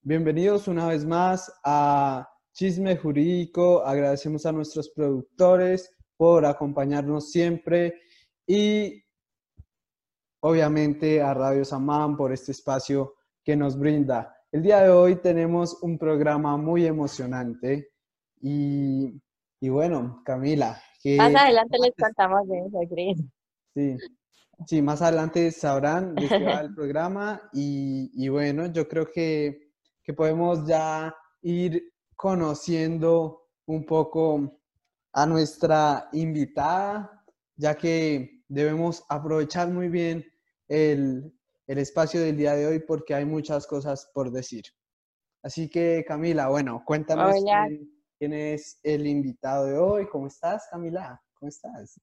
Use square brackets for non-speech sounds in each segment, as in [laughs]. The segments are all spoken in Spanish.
bienvenidos una vez más a Chisme Jurídico. Agradecemos a nuestros productores por acompañarnos siempre y obviamente a Radio Samán por este espacio que nos brinda. El día de hoy tenemos un programa muy emocionante y, y bueno, Camila. más adelante les contamos de eso, Cris. Sí, sí, más adelante sabrán de qué va el [laughs] programa y, y bueno, yo creo que, que podemos ya ir conociendo un poco a nuestra invitada, ya que debemos aprovechar muy bien el, el espacio del día de hoy porque hay muchas cosas por decir. Así que Camila, bueno, cuéntanos quién, es el invitado de hoy. ¿Cómo estás, Camila? ¿Cómo estás?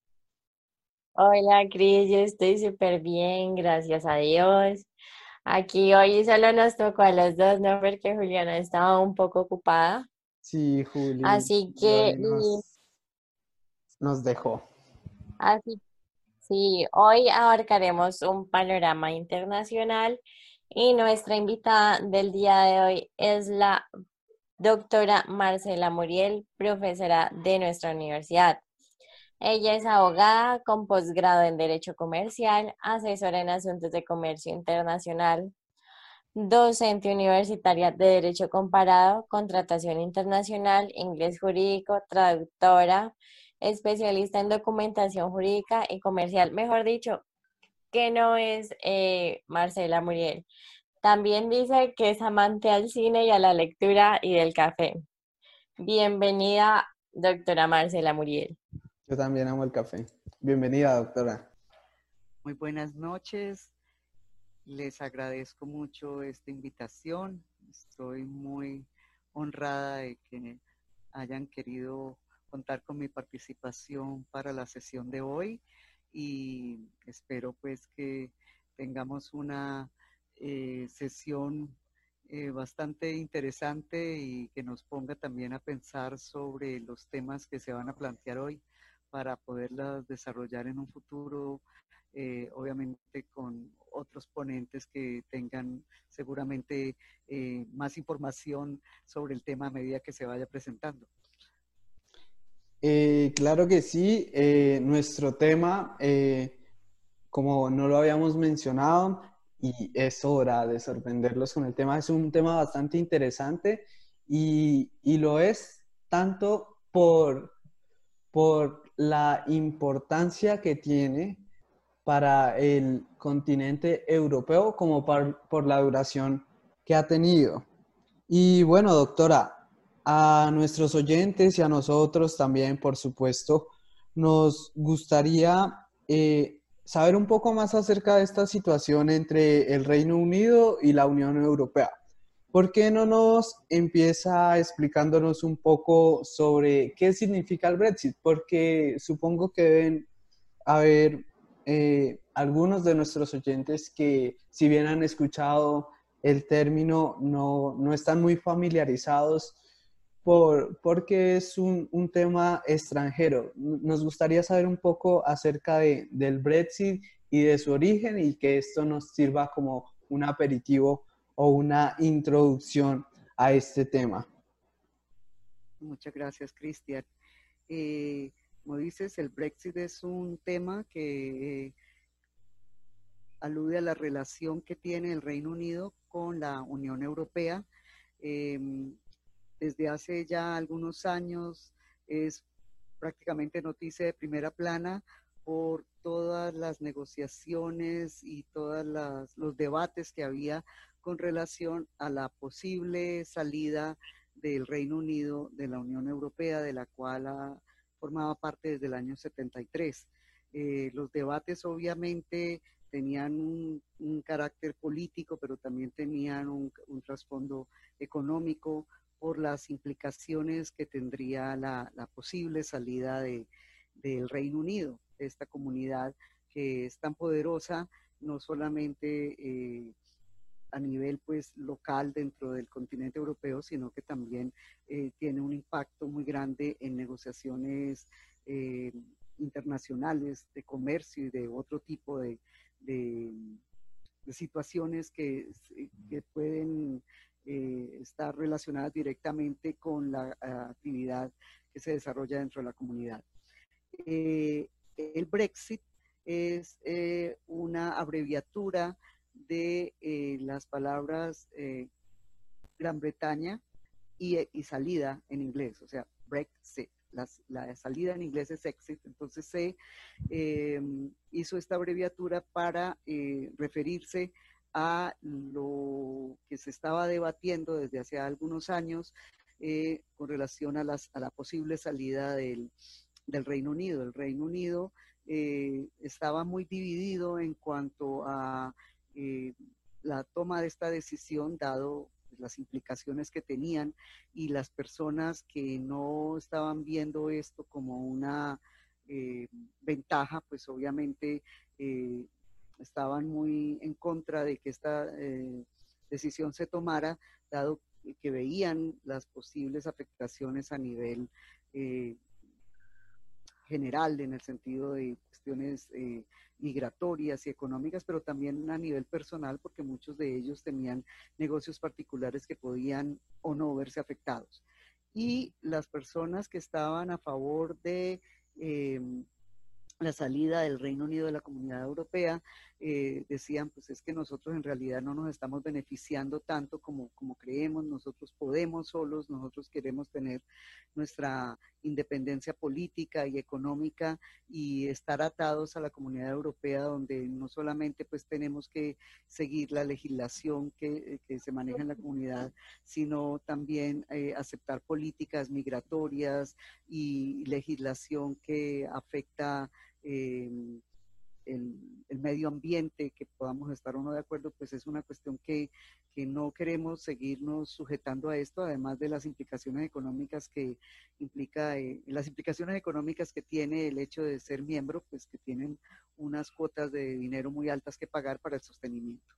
Hola, Cris, yo estoy súper bien, gracias a Dios. Aquí hoy solo nos tocó a los dos, ¿no? Porque Juliana estaba un poco ocupada. Sí, Juliana. Así que... Nos, nos dejó. Así Sí, hoy abarcaremos un panorama internacional y nuestra invitada del día de hoy es la doctora Marcela Muriel, profesora de nuestra universidad. Ella es abogada con posgrado en Derecho Comercial, asesora en asuntos de comercio internacional, docente universitaria de Derecho Comparado, contratación internacional, inglés jurídico, traductora, especialista en documentación jurídica y comercial, mejor dicho, que no es eh, Marcela Muriel. También dice que es amante al cine y a la lectura y del café. Bienvenida, doctora Marcela Muriel. Yo también amo el café. Bienvenida, doctora. Muy buenas noches. Les agradezco mucho esta invitación. Estoy muy honrada de que hayan querido contar con mi participación para la sesión de hoy y espero pues que tengamos una eh, sesión eh, bastante interesante y que nos ponga también a pensar sobre los temas que se van a plantear hoy para poderlas desarrollar en un futuro, eh, obviamente con otros ponentes que tengan seguramente más información sobre el tema a medida que se vaya presentando. Eh, claro que sí. Eh, nuestro tema, eh, como no lo habíamos mencionado, y es hora de sorprenderlos con el tema, es un tema bastante interesante y, y lo es tanto por, por la importancia que tiene para el continente europeo como por la duración que ha tenido. Y bueno, doctora, a nuestros oyentes y a nosotros también, por supuesto, nos gustaría eh, saber un poco más acerca de esta situación entre el Reino Unido y la Unión Europea. ¿Por qué no nos empieza explicándonos un poco sobre qué significa el Brexit? Porque supongo que deben haber eh, algunos de nuestros oyentes que, si bien han escuchado el término, no, no están muy familiarizados por, porque es un, un, tema extranjero. Nos gustaría saber un poco acerca de, del Brexit y de su origen y que esto nos sirva como un aperitivo o una introducción a este tema. Muchas gracias, Cristian. Eh, como dices, el Brexit es un tema que eh, alude a la relación que tiene el Reino Unido con la Unión Europea. Em, desde hace ya algunos años es prácticamente noticia de primera plana por todas las negociaciones y todos los debates que había con relación a la posible salida del Reino Unido de la Unión Europea, de la cual formaba parte desde el año 73. Eh, los debates obviamente tenían un, carácter político, pero también tenían un, un trasfondo económico, por las implicaciones que tendría la, posible salida de, del Reino Unido, de esta comunidad que es tan poderosa, no solamente eh, a nivel pues local dentro del continente europeo, sino que también eh, tiene un impacto muy grande en negociaciones eh, internacionales de comercio y de otro tipo de, de, situaciones que, que pueden estar relacionadas directamente con la actividad que se desarrolla dentro de la comunidad. el Brexit es una abreviatura de las palabras Gran Bretaña y, salida en inglés, o sea, Brexit. La, salida en inglés es exit, entonces se hizo esta abreviatura para eh, referirse a lo que se estaba debatiendo desde hace algunos años eh, con relación a, las, a, la posible salida del, del, Reino Unido. El Reino Unido eh, estaba muy dividido en cuanto a la toma de esta decisión, dado las implicaciones que tenían y las personas que no estaban viendo esto como una eh, ventaja, pues obviamente eh, estaban muy en contra de que esta eh, decisión se tomara, dado que veían las posibles afectaciones a nivel general en el sentido de cuestiones eh, migratorias y económicas, pero también a nivel personal, porque muchos de ellos tenían negocios particulares que podían o no verse afectados. Y las personas que estaban a favor de em, la salida del Reino Unido de la Comunidad Europea, eh, decían, pues es que nosotros en realidad no nos estamos beneficiando tanto como, creemos, nosotros podemos solos, nosotros queremos tener nuestra independencia política y económica y estar atados a la Comunidad Europea donde no solamente pues tenemos que seguir la legislación que, que se maneja en la comunidad, sino también eh, aceptar políticas migratorias y legislación que afecta eh, el, medio ambiente, que podamos estar o no de acuerdo, pues es una cuestión que, que, no queremos seguirnos sujetando a esto, además de las implicaciones económicas que implica, eh, las implicaciones económicas que tiene el hecho de ser miembro, pues que tienen unas cuotas de dinero muy altas que pagar para el sostenimiento.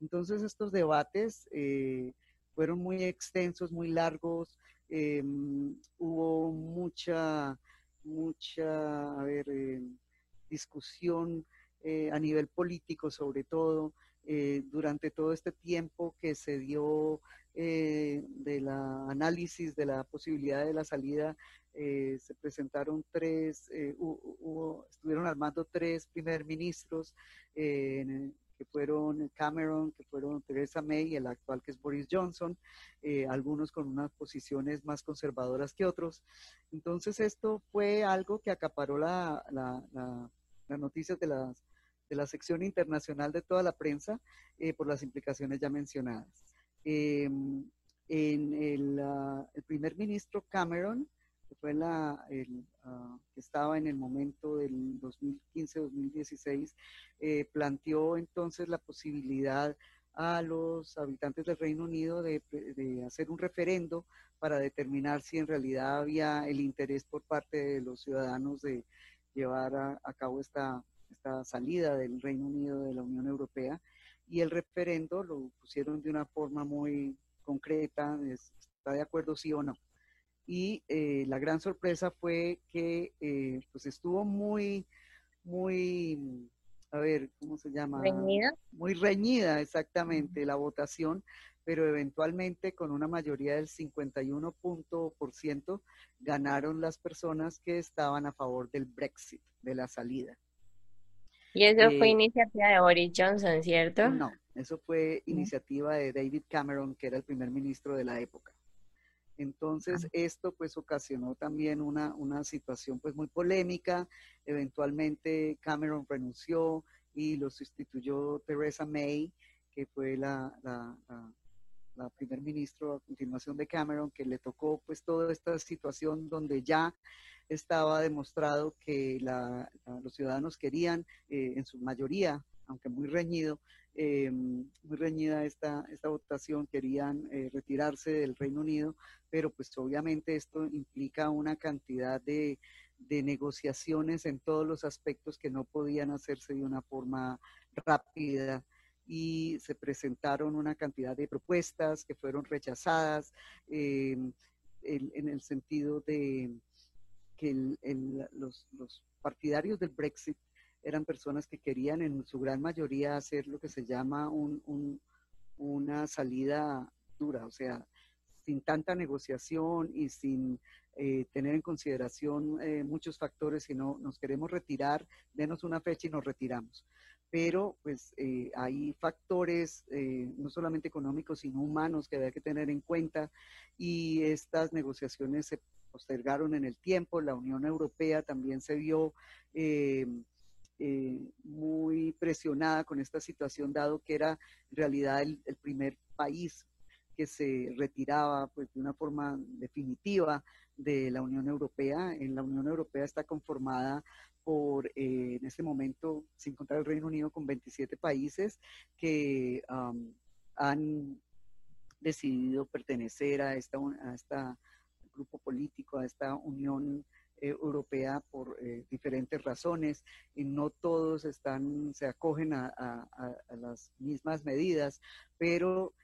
Entonces estos debates eh, fueron muy extensos, muy largos, em, hubo mucha, mucha, a ver, em, discusión eh, a nivel político sobre todo, eh, durante todo este tiempo que se dio eh, de la análisis de la posibilidad de la salida, se presentaron tres, estuvieron armando tres primer ministros, que fueron Cameron, que fueron Theresa May y el actual que es Boris Johnson, algunos con unas posiciones más conservadoras que otros. Entonces esto fue algo que acaparó la las noticias de, las, de la sección internacional de toda la prensa eh, por las implicaciones ya mencionadas. Em, en el, ah, el, primer ministro Cameron, que fue la, el, ah, que estaba en el momento del 2015-2016, eh, planteó entonces la posibilidad a los habitantes del Reino Unido de, de, hacer un referendo para determinar si en realidad había el interés por parte de los ciudadanos de, llevar a, cabo esta, esta salida del Reino Unido de la Unión Europea y el referendo lo pusieron de una forma muy concreta, está de acuerdo sí o no. Y eh, la gran sorpresa fue que eh, pues estuvo muy, muy, a ver, ¿cómo se llama? Reñida. Muy reñida, exactamente, la votación, pero eventualmente con una mayoría del 51% ganaron las personas que estaban a favor del Brexit, de la salida. Y eso fue eh, iniciativa de Boris Johnson, ¿cierto? No, eso fue iniciativa de David Cameron, que era el primer ministro de la época. Entonces, ah. esto pues ocasionó también una, una situación pues muy polémica. Eventualmente Cameron renunció y lo sustituyó Theresa May, que fue la, la la primer ministro a continuación de Cameron, que le tocó pues toda esta situación donde ya estaba demostrado que los ciudadanos querían, eh, en su mayoría, aunque muy reñido, eh, muy reñida esta, esta votación, querían eh, retirarse del Reino Unido, pero pues obviamente esto implica una cantidad de, de negociaciones en todos los aspectos que no podían hacerse de una forma rápida y se presentaron una cantidad de propuestas que fueron rechazadas eh, en, el sentido de que los, partidarios del Brexit eran personas que querían en su gran mayoría hacer lo que se llama una salida dura, o sea, sin tanta negociación y sin eh, tener en consideración eh, muchos factores, sino nos queremos retirar, denos una fecha y nos retiramos. Pero pues eh, hay factores no solamente económicos, sino humanos que hay que tener en cuenta y estas negociaciones se postergaron en el tiempo. La Unión Europea también se vio muy presionada con esta situación, dado que era en realidad el primer país que se retiraba pues, de una forma definitiva de la Unión Europea. En la Unión Europea está conformada por, eh, en este momento, sin contar el Reino Unido, con 27 países que han decidido pertenecer a esta, a esta grupo político, a esta Unión eh, Europea por eh, diferentes razones y no todos están, se acogen a, a las mismas medidas, pero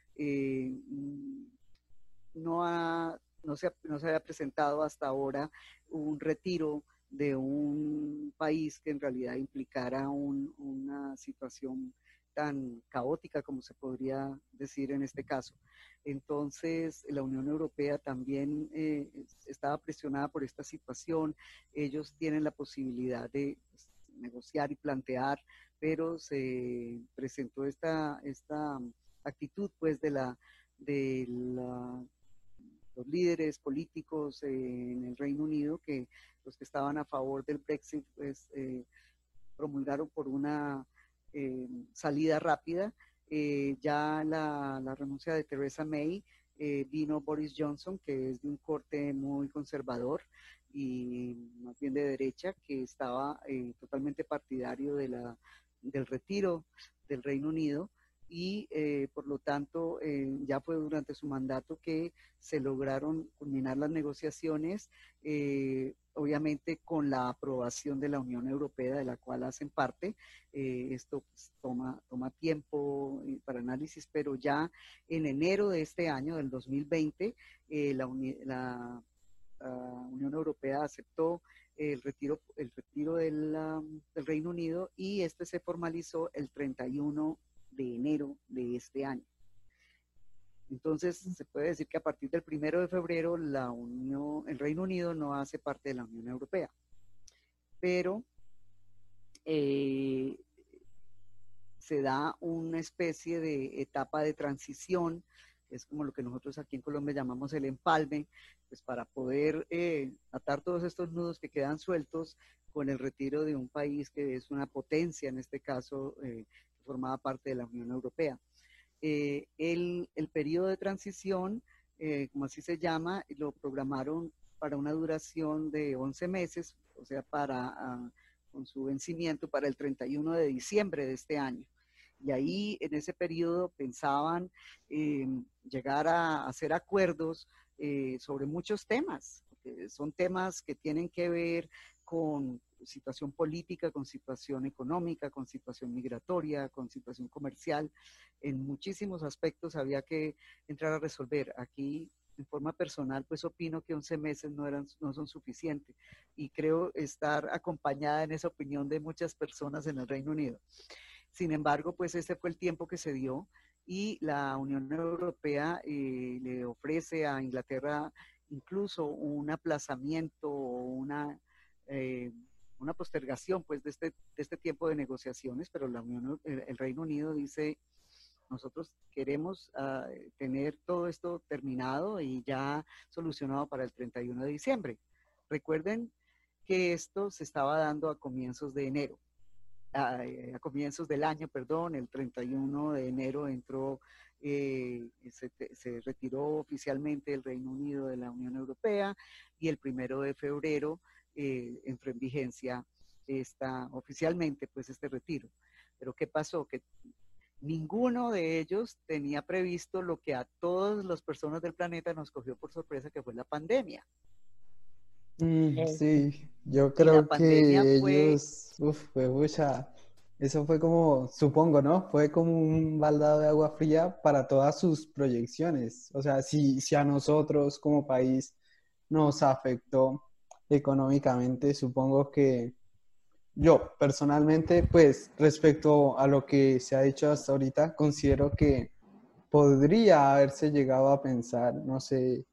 no ha no se, no se había presentado hasta ahora un retiro de un país que en realidad implicara una situación tan caótica como se podría decir en este caso. Entonces, la Unión Europea también eh, estaba presionada por esta situación. Ellos tienen la posibilidad de pues, negociar y plantear, pero se presentó esta, esta actitud pues de la, de la los líderes políticos en el Reino Unido, que los que estaban a favor del Brexit, pues eh, promulgaron por una eh, salida rápida. Eh, ya la, la, renuncia de Theresa May vino Boris Johnson, que es de un corte muy conservador y más bien de derecha, que estaba totalmente partidario de la, del retiro del Reino Unido y eh, por lo tanto eh, ya fue durante su mandato que se lograron culminar las negociaciones, eh, obviamente con la aprobación de la Unión Europea de la cual hacen parte. esto pues, toma, toma tiempo para análisis, pero ya en enero de este año, del 2020, la, la Unión Europea aceptó el retiro, el retiro del, del Reino Unido y este se formalizó el 31 de enero de este año. Entonces, se puede decir que a partir del primero de febrero, la Unión, el Reino Unido no hace parte de la Unión Europea. Pero eh, se da una especie de etapa de transición, es como lo que nosotros aquí en Colombia llamamos el empalme, pues para poder eh, atar todos estos nudos que quedan sueltos con el retiro de un país que es una potencia, en este caso, eh, formaba parte de la Unión Europea. Eh, el, el, periodo de transición, eh, como así se llama, lo programaron para una duración de 11 meses, o sea, para, ah, con su vencimiento para el 31 de diciembre de este año. Y ahí, en ese periodo, pensaban llegar a hacer acuerdos eh, sobre muchos temas, son temas que tienen que ver con situación política, con situación económica, con situación migratoria, con situación comercial. En muchísimos aspectos había que entrar a resolver. Aquí, en forma personal, pues opino que 11 meses no, eran, no son suficientes y creo estar acompañada en esa opinión de muchas personas en el Reino Unido. Sin embargo, pues ese fue el tiempo que se dio y la Unión Europea eh, le ofrece a Inglaterra incluso un aplazamiento o una eh, una postergación pues de este, de este tiempo de negociaciones, pero la Unión, el, Reino Unido dice, nosotros queremos ah, tener todo esto terminado y ya solucionado para el 31 de diciembre. Recuerden que esto se estaba dando a comienzos de enero, a, comienzos del año, perdón, el 31 de enero entró, eh, se, se, retiró oficialmente el Reino Unido de la Unión Europea y el primero de febrero eh, entró en vigencia esta, oficialmente pues este retiro. Pero ¿qué pasó? Que ninguno de ellos tenía previsto lo que a todas las personas del planeta nos cogió por sorpresa, que fue la pandemia. Mm, sí, yo creo que ellos, fue mucha, eso fue como, supongo, ¿no? Fue como un baldado de agua fría para todas sus proyecciones. O sea, si, si a nosotros como país nos afectó económicamente, supongo que yo personalmente, pues respecto a lo que se ha dicho hasta ahorita, considero que podría haberse llegado a pensar, no sé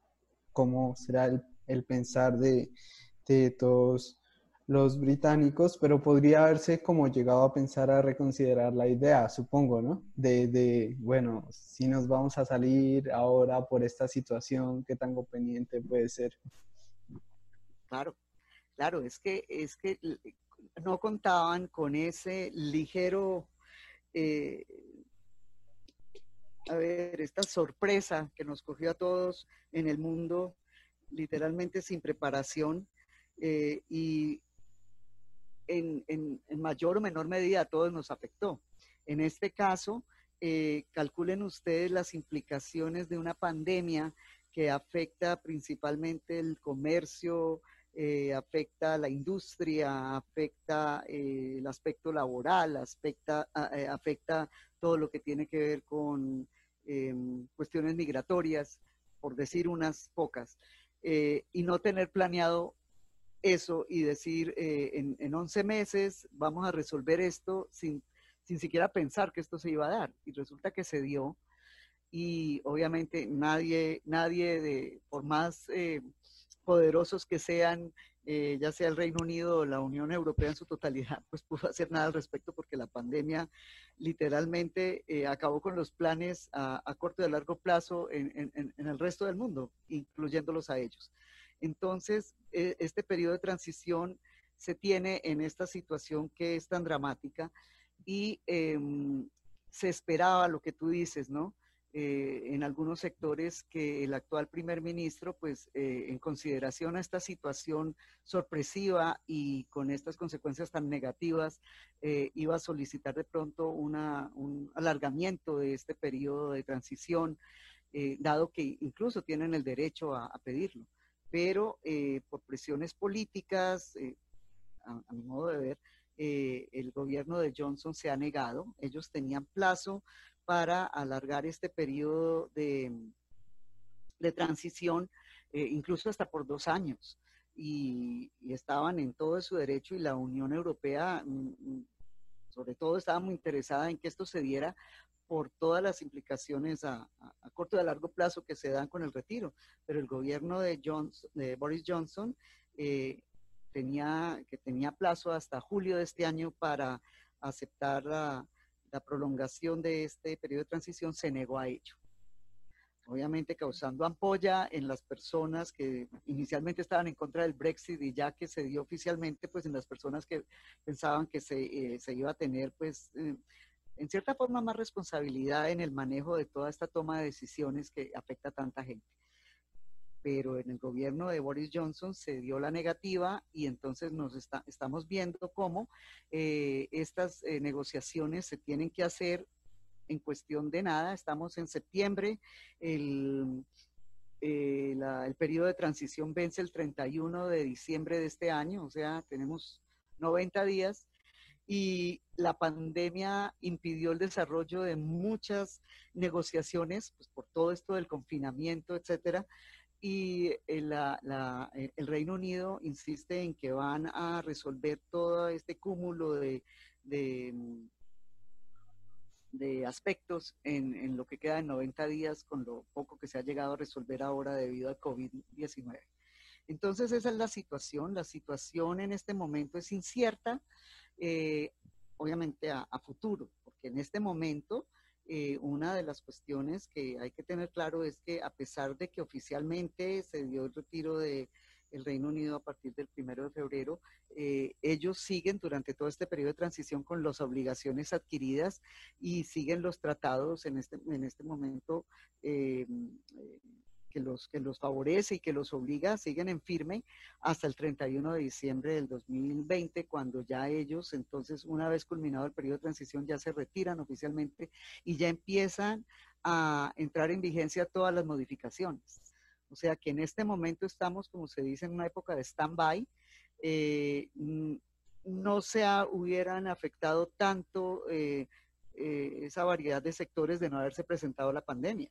cómo será el, pensar de, de todos los británicos, pero podría haberse como llegado a pensar a reconsiderar la idea, supongo, ¿no? De, de, bueno, si nos vamos a salir ahora por esta situación, ¿qué tan conveniente puede ser? Claro, claro, es que, es que no contaban con ese ligero, eh, a ver, esta sorpresa que nos cogió a todos en el mundo, literalmente sin preparación, eh, y en, mayor o menor medida a todos nos afectó. En este caso, eh, calculen ustedes las implicaciones de una pandemia que afecta principalmente el comercio, eh, afecta la industria, afecta eh, el aspecto laboral, afecta, afecta todo lo que tiene que ver con em, cuestiones migratorias, por decir unas pocas, y no tener planeado eso y decir, eh, en, en 11 meses vamos a resolver esto sin, sin siquiera pensar que esto se iba a dar. Y resulta que se dio. Y obviamente nadie, nadie de, por más eh, poderosos que sean, eh, ya sea el Reino Unido o la Unión Europea en su totalidad, pues pudo hacer nada al respecto porque la pandemia literalmente acabó con los planes a, corto y a largo plazo en, en, en, el resto del mundo, incluyéndolos a ellos. Entonces, e, este periodo de transición se tiene en esta situación que es tan dramática y em, se esperaba lo que tú dices, ¿no? Eh, en algunos sectores que el actual primer ministro, pues eh, en consideración a esta situación sorpresiva y con estas consecuencias tan negativas, eh, iba a solicitar de pronto una, un alargamiento de este periodo de transición, dado que incluso tienen el derecho a pedirlo pero eh, por presiones políticas, eh, a, mi modo de ver, eh, el gobierno de Johnson se ha negado. Ellos tenían plazo para alargar este periodo de, de transición, incluso hasta por dos años. Y, y, estaban en todo su derecho y la Unión Europea, mm, mm, sobre todo, estaba muy interesada en que esto se diera por todas las implicaciones a, corto y a largo plazo que se dan con el retiro. Pero el gobierno de, de Boris Johnson eh, tenía, que tenía plazo hasta julio de este año para aceptar la, prolongación de este periodo de transición, se negó a ello. Obviamente causando ampolla en las personas que inicialmente estaban en contra del Brexit y ya que se dio oficialmente, pues en las personas que pensaban que se, eh, se iba a tener, pues... Eh, en cierta forma, más responsabilidad en el manejo de toda esta toma de decisiones que afecta a tanta gente. Pero en el gobierno de Boris Johnson se dio la negativa y entonces nos estamos viendo cómo eh, estas eh, negociaciones se tienen que hacer en cuestión de nada. Estamos en septiembre, el, eh, el periodo de transición vence el 31 de diciembre de este año, o sea, tenemos 90 días y la pandemia impidió el desarrollo de muchas negociaciones, pues por todo esto del confinamiento, etcétera. Y eh, la, eh, el Reino Unido insiste en que van a resolver todo este cúmulo de, de, mm, de aspectos en, en, lo que queda en 90 días con lo poco que se ha llegado a resolver ahora debido al COVID-19. Entonces esa es la situación. La situación en este momento es incierta. Eh, obviamente a, futuro, porque en este momento eh, una de las cuestiones que hay que tener claro es que a pesar de que oficialmente se dio el retiro de el Reino Unido a partir del primero de febrero, eh, ellos siguen durante todo este periodo de transición con las obligaciones adquiridas y siguen los tratados en este, en este momento que los, que los favorece y que los obliga, siguen en firme hasta el 31 de diciembre del 2020, cuando ya ellos, entonces, una vez culminado el periodo de transición, ya se retiran oficialmente y ya empiezan a entrar en vigencia todas las modificaciones. O sea que en este momento estamos, como se dice, en una época de stand-by. Eh, no se hubieran afectado tanto eh, eh, esa variedad de sectores de no haberse presentado la pandemia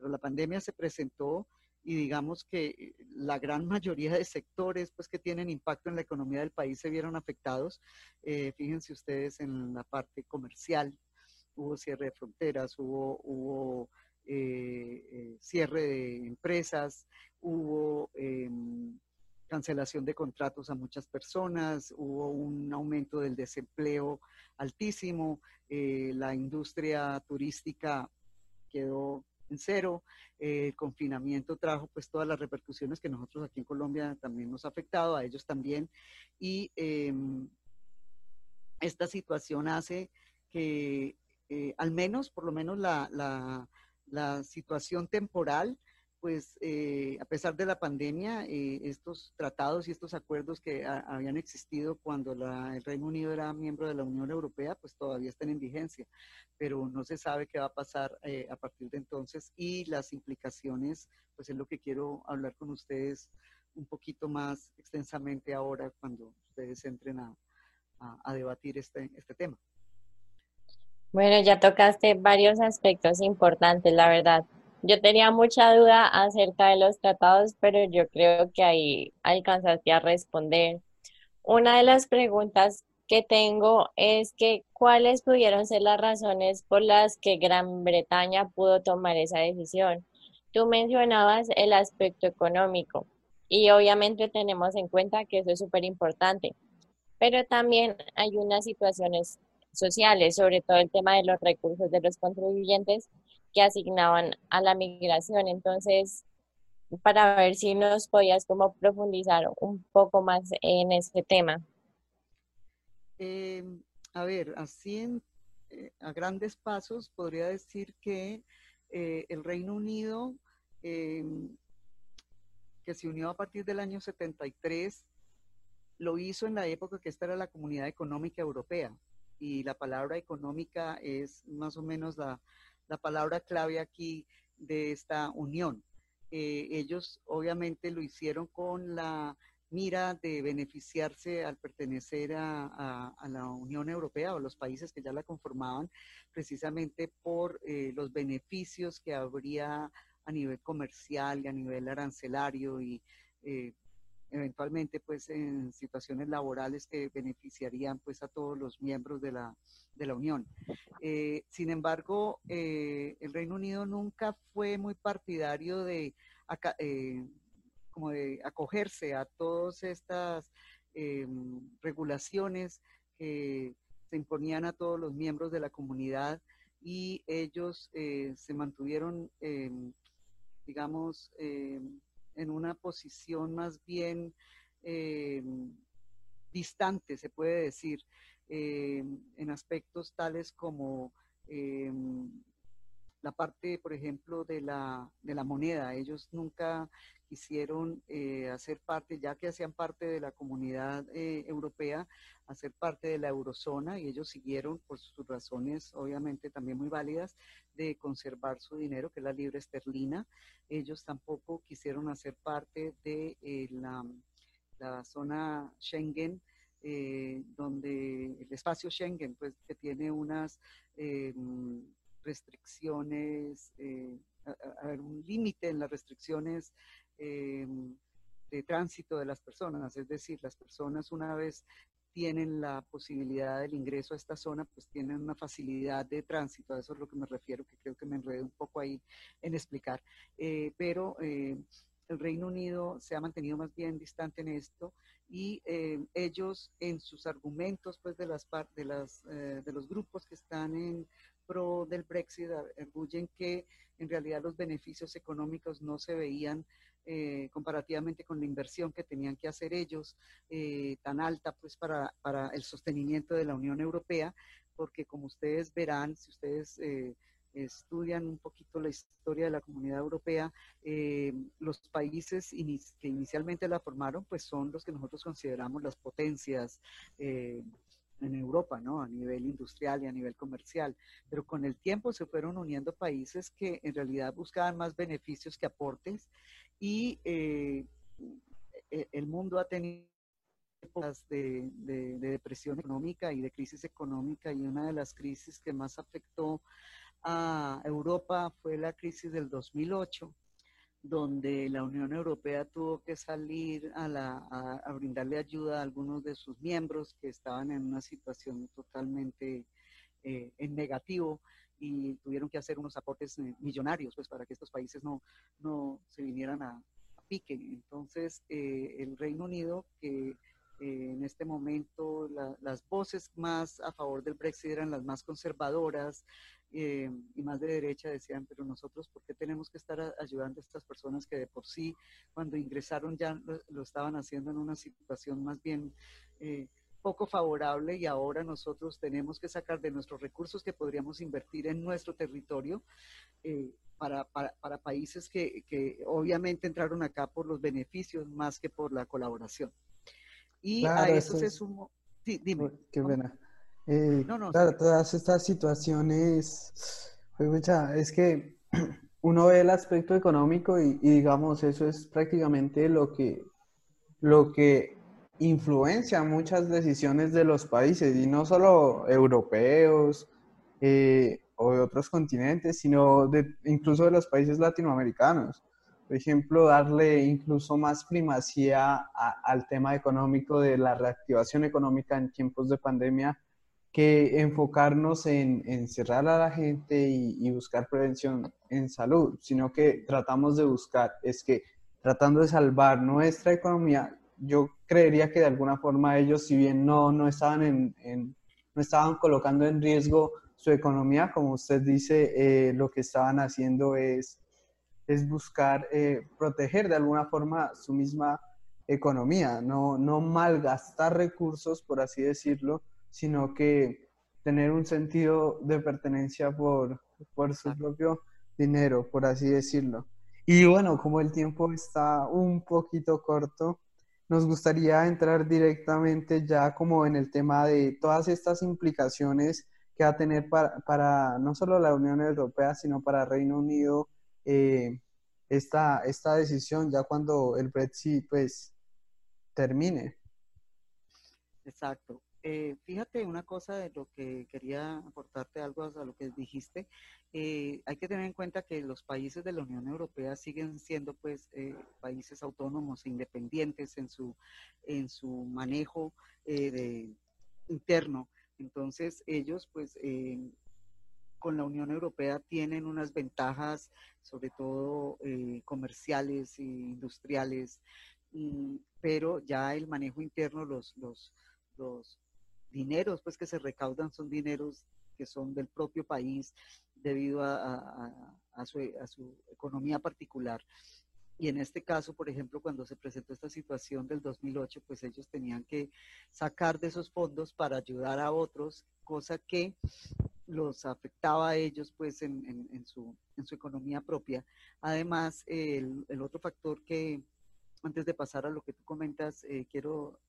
pero la pandemia se presentó y digamos que eh, la gran mayoría de sectores pues, que tienen impacto en la economía del país se vieron afectados. Eh, fíjense ustedes en la parte comercial, hubo cierre de fronteras, hubo, hubo cierre de empresas, hubo em, cancelación de contratos a muchas personas, hubo un aumento del desempleo altísimo, eh, la industria turística quedó en cero, eh, el confinamiento trajo pues todas las repercusiones que nosotros aquí en Colombia también nos ha afectado, a ellos también, y em, esta situación hace que eh, al menos, por lo menos la, la situación temporal, pues eh, a pesar de la pandemia, eh, estos tratados y estos acuerdos que habían existido cuando el Reino Unido era miembro de la Unión Europea, pues todavía están en vigencia, pero no se sabe qué va a pasar eh, a partir de entonces y las implicaciones, pues es lo que quiero hablar con ustedes un poquito más extensamente ahora cuando ustedes entren a, a debatir este, este tema. Bueno, ya tocaste varios aspectos importantes, la verdad. Yo tenía mucha duda acerca de los tratados, pero yo creo que ahí alcanzaste a responder. Una de las preguntas que tengo es que cuáles pudieron ser las razones por las que Gran Bretaña pudo tomar esa decisión. Tú mencionabas el aspecto económico y obviamente tenemos en cuenta que eso es súper importante, pero también hay unas situaciones sociales, sobre todo el tema de los recursos de los contribuyentes que asignaban a la migración. Entonces, para ver si nos podías como profundizar un poco más en este tema. Em, a ver, así eh, a grandes pasos podría decir que eh, el Reino Unido, em, que se unió a partir del año 73, lo hizo en la época que esta era la Comunidad Económica Europea. Y la palabra económica es más o menos la, la palabra clave aquí de esta unión. Eh, ellos obviamente lo hicieron con la mira de beneficiarse al pertenecer a, la Unión Europea o los países que ya la conformaban, precisamente por eh, los beneficios que habría a nivel comercial y a nivel arancelario y eh, eventualmente pues en situaciones laborales que beneficiarían pues a todos los miembros de la, de la Unión. Eh, sin embargo, eh, el Reino Unido nunca fue muy partidario de, eh, como de acogerse a todas estas regulaciones que se imponían a todos los miembros de la comunidad y ellos se mantuvieron, digamos, en una posición más bien eh, distante, se puede decir, eh, en aspectos tales como eh, la parte, por ejemplo, de la, de la moneda. Ellos nunca quisieron eh, hacer parte, ya que hacían parte de la comunidad eh, europea, hacer parte de la eurozona y ellos siguieron por sus razones, obviamente también muy válidas, de conservar su dinero, que es la libra esterlina. Ellos tampoco quisieron hacer parte de eh, la, la, zona Schengen, donde el espacio Schengen, pues que tiene unas restricciones, a, ver, un límite en las restricciones Em, de tránsito de las personas, es decir, las personas una vez tienen la posibilidad del ingreso a esta zona, pues tienen una facilidad de tránsito, a eso es lo que me refiero, que creo que me enredé un poco ahí en explicar, eh, pero eh, el Reino Unido se ha mantenido más bien distante en esto y eh, ellos en sus argumentos pues de las de las de los grupos que están en pro del Brexit arguyen que en realidad los beneficios económicos no se veían eh, comparativamente con la inversión que tenían que hacer ellos, eh, tan alta pues para, para, el sostenimiento de la Unión Europea, porque como ustedes verán, si ustedes eh, estudian un poquito la historia de la comunidad europea, los países que inicialmente la formaron pues son los que nosotros consideramos las potencias en Europa, ¿no? A nivel industrial y a nivel comercial. Pero con el tiempo se fueron uniendo países que en realidad buscaban más beneficios que aportes y eh, e, el mundo ha tenido épocas de, depresión económica y de crisis económica y una de las crisis que más afectó a Europa fue la crisis del 2008 donde la Unión Europea tuvo que salir a, brindarle ayuda a algunos de sus miembros que estaban en una situación totalmente eh, en negativo y tuvieron que hacer unos aportes eh, millonarios pues para que estos países no, no se vinieran a, pique. Entonces, eh, el Reino Unido, que eh, en este momento las voces más a favor del Brexit eran las más conservadoras y más de derecha, decían, pero nosotros, ¿por qué tenemos que estar ayudando a estas personas que de por sí, cuando ingresaron ya lo, estaban haciendo en una situación más bien poco favorable y ahora nosotros tenemos que sacar de nuestros recursos que podríamos invertir en nuestro territorio eh, para, para, para, países que, que, obviamente entraron acá por los beneficios más que por la colaboración. Y a eso, se sumó... Sí, dime. Qué pena. Eh, no, no, claro, todas estas situaciones, pues, es que [clears throat] uno ve el aspecto económico y, y, digamos, eso es prácticamente lo que, lo que influencia muchas decisiones de los países, y no solo europeos eh, o de otros continentes, sino de, incluso de los países latinoamericanos. Por ejemplo, darle incluso más primacía al tema económico de la reactivación económica en tiempos de pandemia que enfocarnos en, encerrar a la gente y, buscar prevención en salud, sino que tratamos de buscar, es que tratando de salvar nuestra economía, yo creería que de alguna forma ellos, si bien no, no, estaban, en, no estaban colocando en riesgo su economía, como usted dice, eh, lo que estaban haciendo es, es buscar eh, proteger de alguna forma su misma economía, no, no malgastar recursos, por así decirlo, sino que tener un sentido de pertenencia por, por su propio dinero, por así decirlo. Y bueno, como el tiempo está un poquito corto, nos gustaría entrar directamente ya como en el tema de todas estas implicaciones que va a tener para, no solo la Unión Europea, sino para Reino Unido eh, esta, esta decisión ya cuando el Brexit pues termine. Exacto. Eh, fíjate una cosa de lo que quería aportarte algo a lo que dijiste. Eh, hay que tener en cuenta que los países de la Unión Europea siguen siendo pues eh, países autónomos e independientes en su, en su manejo interno. Entonces ellos pues con la Unión Europea tienen unas ventajas, sobre todo comerciales e industriales, mm, pero ya el manejo interno los, los dineros pues que se recaudan son dineros que son del propio país debido a, su, economía particular. Y en este caso, por ejemplo, cuando se presentó esta situación del 2008, pues ellos tenían que sacar de esos fondos para ayudar a otros, cosa que los afectaba a ellos pues en, su, economía propia. Además, el, otro factor que, antes de pasar a lo que tú comentas, eh, quiero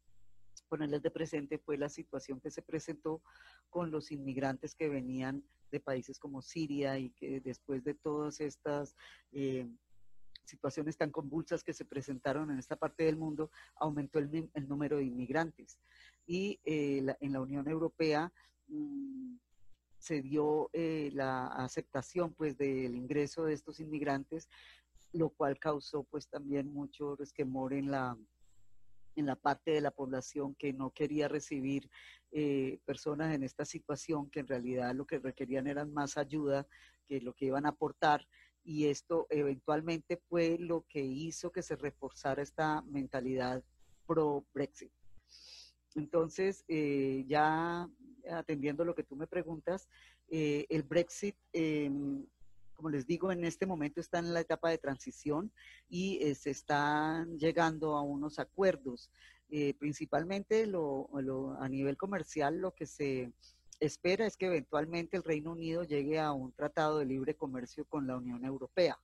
ponerles de presente fue la situación que se presentó con los inmigrantes que venían de países como Siria y que después de todas estas eh, situaciones tan convulsas que se presentaron en esta parte del mundo, aumentó el, número de inmigrantes. Y eh, en la Unión Europea mm, se dio eh, la aceptación pues del ingreso de estos inmigrantes, lo cual causó pues también mucho resquemor en la en la parte de la población que no quería recibir eh, personas en esta situación, que en realidad lo que requerían eran más ayuda que lo que iban a aportar. Y esto eventualmente fue lo que hizo que se reforzara esta mentalidad pro-Brexit. Entonces, eh, ya atendiendo lo que tú me preguntas, eh, el Brexit em, como les digo, en este momento está en la etapa de transición y eh, se están llegando a unos acuerdos. Eh, principalmente a nivel comercial, lo que se espera es que eventualmente el Reino Unido llegue a un tratado de libre comercio con la Unión Europea.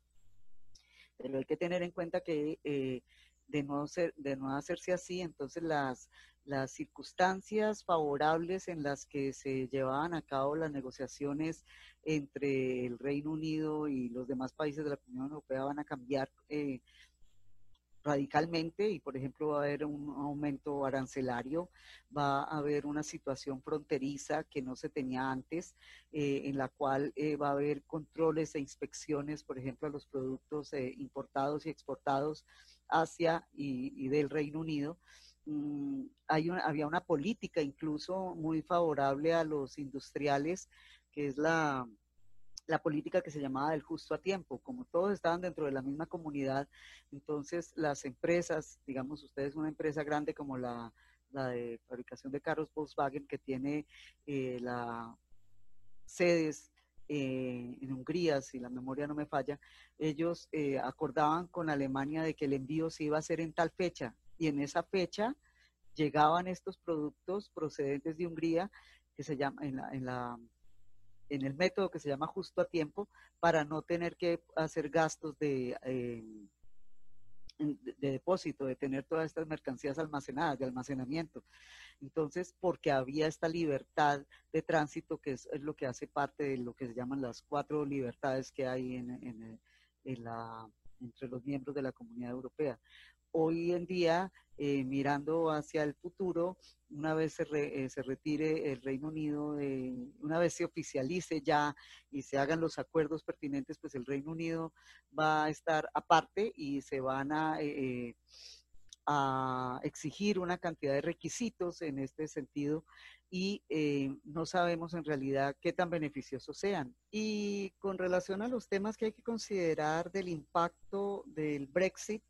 Pero hay que tener en cuenta que eh, de, no ser, de no hacerse así, entonces las, las circunstancias favorables en las que se llevaban a cabo las negociaciones entre el Reino Unido y los demás países de la Unión Europea van a cambiar eh, radicalmente y, por ejemplo, va a haber un aumento arancelario, va a haber una situación fronteriza que no se tenía antes, eh, en la cual eh, va a haber controles e inspecciones, por ejemplo, a los productos importados y exportados hacia y del Reino Unido. Mm, hay había una política incluso muy favorable a los industriales, que es la, la política que se llamaba del justo a tiempo. Como todos estaban dentro de la misma comunidad, entonces las empresas, digamos, ustedes una empresa grande como la, de fabricación de carros Volkswagen, que tiene eh, la sedes eh, en Hungría, si la memoria no me falla, ellos eh, acordaban con Alemania de que el envío se iba a hacer en tal fecha y en esa fecha llegaban estos productos procedentes de Hungría que se llama en la, en la en el método que se llama justo a tiempo para no tener que hacer gastos de, eh, de, depósito, de tener todas estas mercancías almacenadas, de almacenamiento. Entonces, porque había esta libertad de tránsito, que es, lo que hace parte de lo que se llaman las cuatro libertades que hay en, la, entre los miembros de la Comunidad Europea hoy en día, eh, mirando hacia el futuro, una vez se, eh, se retire el Reino Unido, eh, una vez se oficialice ya y se hagan los acuerdos pertinentes, pues el Reino Unido va a estar aparte y se van a, a exigir una cantidad de requisitos en este sentido y no sabemos en realidad qué tan beneficiosos sean. Y con relación a los temas que hay que considerar del impacto del Brexit,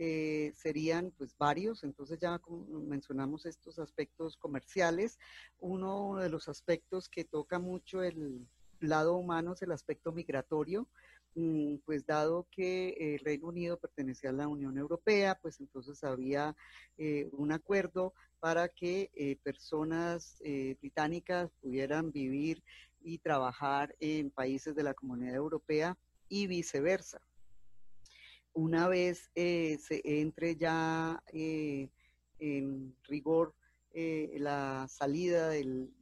eh, serían pues varios, entonces ya mencionamos estos aspectos comerciales. Uno de los aspectos que toca mucho el lado humano es el aspecto migratorio, mm, pues dado que el Reino Unido pertenecía a la Unión Europea, pues entonces había eh, un acuerdo para que eh, personas británicas pudieran vivir y trabajar en países de la Comunidad Europea y viceversa una vez eh, se entre ya eh, en rigor eh, la salida del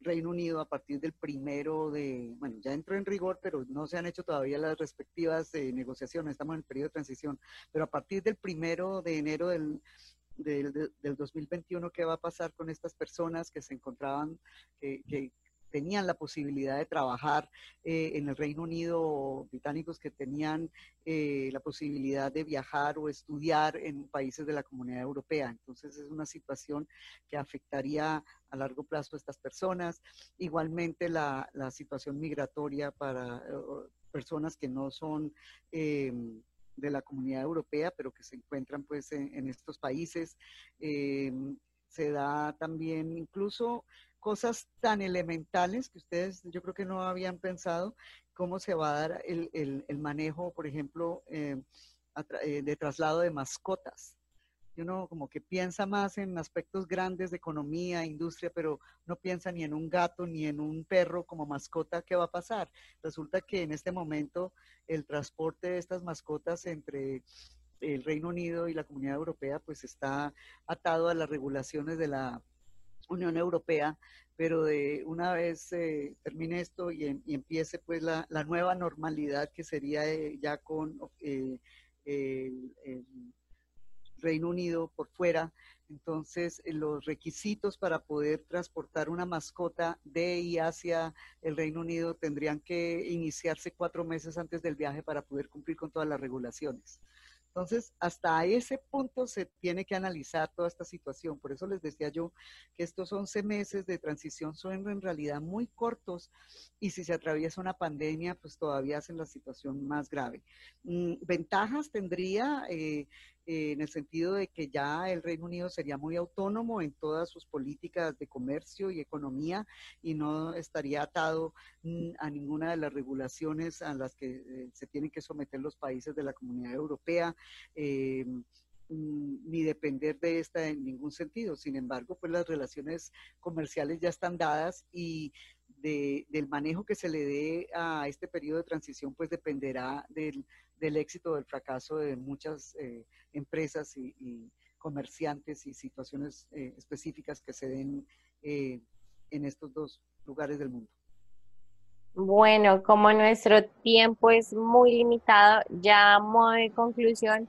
Reino Unido a partir del primero de, bueno, ya entró en rigor, pero no se han hecho todavía las respectivas negociaciones, estamos en el periodo de transición, pero a partir del primero de enero del, del, 2021, ¿qué va a pasar con estas personas que se encontraban, que, tenían la posibilidad de trabajar eh, en el Reino Unido, británicos que tenían eh, la posibilidad de viajar o estudiar en países de la Comunidad Europea. Entonces es una situación que afectaría a largo plazo a estas personas. Igualmente la, situación migratoria para eh, personas que no son de la Comunidad Europea, pero que se encuentran pues en estos países. Se da también incluso cosas tan elementales que ustedes yo creo que no habían pensado, cómo se va a dar el, manejo, por ejemplo, eh, eh, de traslado de mascotas. Uno como que piensa más en aspectos grandes de economía, industria, pero no piensa ni en un gato ni en un perro como mascota, ¿qué va a pasar? Resulta que en este momento el transporte de estas mascotas entre el Reino Unido y la Comunidad Europea pues está atado a las regulaciones de la Unión Europea, pero de una vez eh, termine esto y, empiece pues la, nueva normalidad que sería eh, ya con eh, el, Reino Unido por fuera, entonces los requisitos para poder transportar una mascota de y hacia el Reino Unido tendrían que iniciarse cuatro meses antes del viaje para poder cumplir con todas las regulaciones. Entonces, hasta ese punto se tiene que analizar toda esta situación. Por eso les decía yo que estos 11 meses de transición son en realidad muy cortos y si se atraviesa una pandemia, pues todavía hacen la situación más grave. Mm, ventajas tendría eh, eh, en el sentido de que ya el Reino Unido sería muy autónomo en todas sus políticas de comercio y economía y no estaría atado mm, a ninguna de las regulaciones a las que eh, se tienen que someter los países de la Comunidad Europea. Eh, mm, ni depender de esta en ningún sentido. Sin embargo, pues las relaciones comerciales ya están dadas y del manejo que se le dé a este periodo de transición, pues dependerá del, del éxito o del fracaso de muchas eh, empresas y, comerciantes y situaciones eh, específicas que se den eh, en estos dos lugares del mundo. Bueno, como nuestro tiempo es muy limitado, ya modo de conclusión,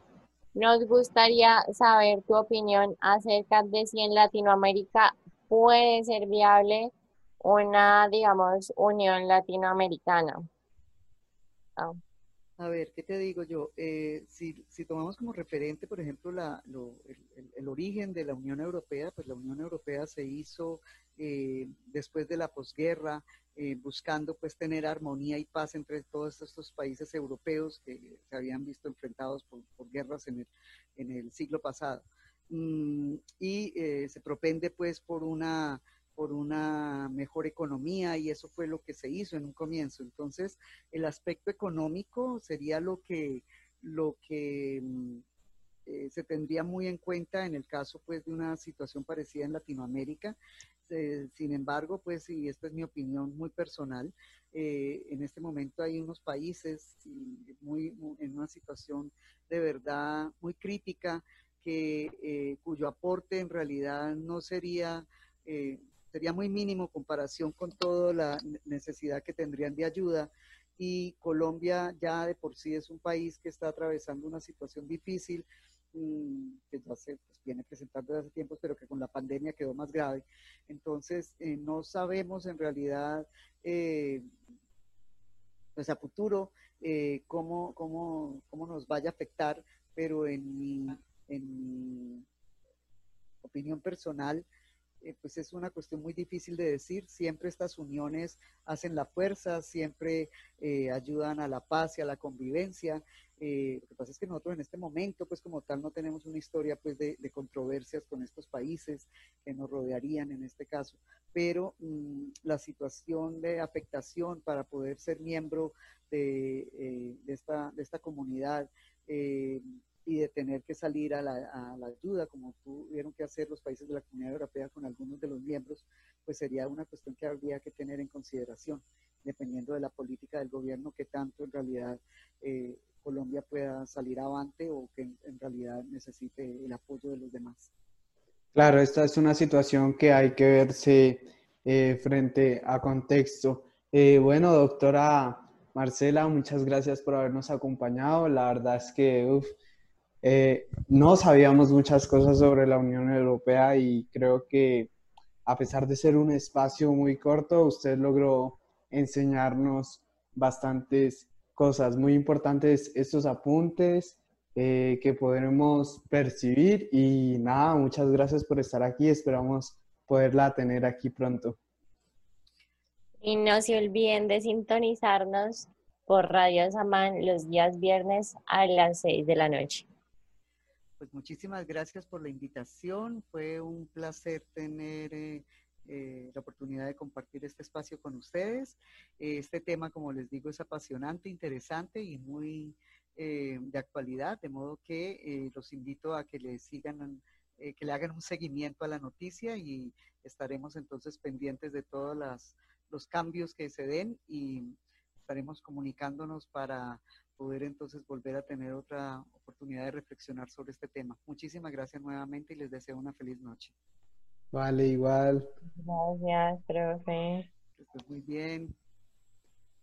nos gustaría saber tu opinión acerca de si en Latinoamérica puede ser viable una, digamos, unión latinoamericana. Ah. A ver, ¿qué te digo yo? Eh, si, si, tomamos como referente, por ejemplo, la, el, origen de la Unión Europea, pues la Unión Europea se hizo eh, después de la posguerra, eh, buscando pues tener armonía y paz entre todos estos países europeos que se habían visto enfrentados por, por guerras en el, en el, siglo pasado. Mm, y se propende pues por una por una mejor economía y eso fue lo que se hizo en un comienzo. Entonces, el aspecto económico sería lo que, lo que mm, eh, se tendría muy en cuenta en el caso pues de una situación parecida en Latinoamérica. Eh, sin embargo, pues, y esta es mi opinión muy personal, eh, en este momento hay unos países muy, en una situación de verdad muy crítica que, cuyo aporte en realidad no sería sería muy mínimo comparación con toda la necesidad que tendrían de ayuda. Y Colombia ya de por sí es un país que está atravesando una situación difícil, mm, que ya se pues, viene presentando desde hace tiempo, pero que con la pandemia quedó más grave. Entonces, eh, no sabemos en realidad, eh, pues a futuro, eh, cómo, cómo, cómo, nos vaya a afectar, pero en mi, en mi opinión personal, eh, pues es una cuestión muy difícil de decir. Siempre estas uniones hacen la fuerza, siempre eh, ayudan a la paz y a la convivencia. Eh, lo que pasa es que nosotros en este momento, pues como tal, no tenemos una historia pues de, controversias con estos países que nos rodearían en este caso, pero mm, la situación de afectación para poder ser miembro de, esta, de esta comunidad y de tener que salir a la, a la, ayuda, como tuvieron que hacer los países de la Comunidad Europea con algunos de los miembros, pues sería una cuestión que habría que tener en consideración, dependiendo de la política del gobierno, que tanto en realidad eh, Colombia pueda salir avante o que en, realidad necesite el apoyo de los demás. Claro, esta es una situación que hay que verse eh, frente a contexto. Eh, bueno, doctora Marcela, muchas gracias por habernos acompañado. La verdad es que uf, eh, no sabíamos muchas cosas sobre la Unión Europea y creo que a pesar de ser un espacio muy corto, usted logró enseñarnos bastantes cosas muy importantes, estos apuntes eh, que podremos percibir. Y nada, muchas gracias por estar aquí, esperamos poderla tener aquí pronto. Y no se olviden de sintonizarnos por Radio Samán los días viernes a las 6 de la noche pues muchísimas gracias por la invitación. Fue un placer tener eh, eh, la oportunidad de compartir este espacio con ustedes. este tema, como les digo, es apasionante, interesante y muy eh, de actualidad, de modo que los invito a que le sigan, que le hagan un seguimiento a la noticia y estaremos entonces pendientes de todos los cambios que se den y estaremos comunicándonos para poder entonces volver a tener otra oportunidad de reflexionar sobre este tema. Muchísimas gracias nuevamente y les deseo una feliz noche. Vale, igual. Gracias, profe. Que estés muy bien.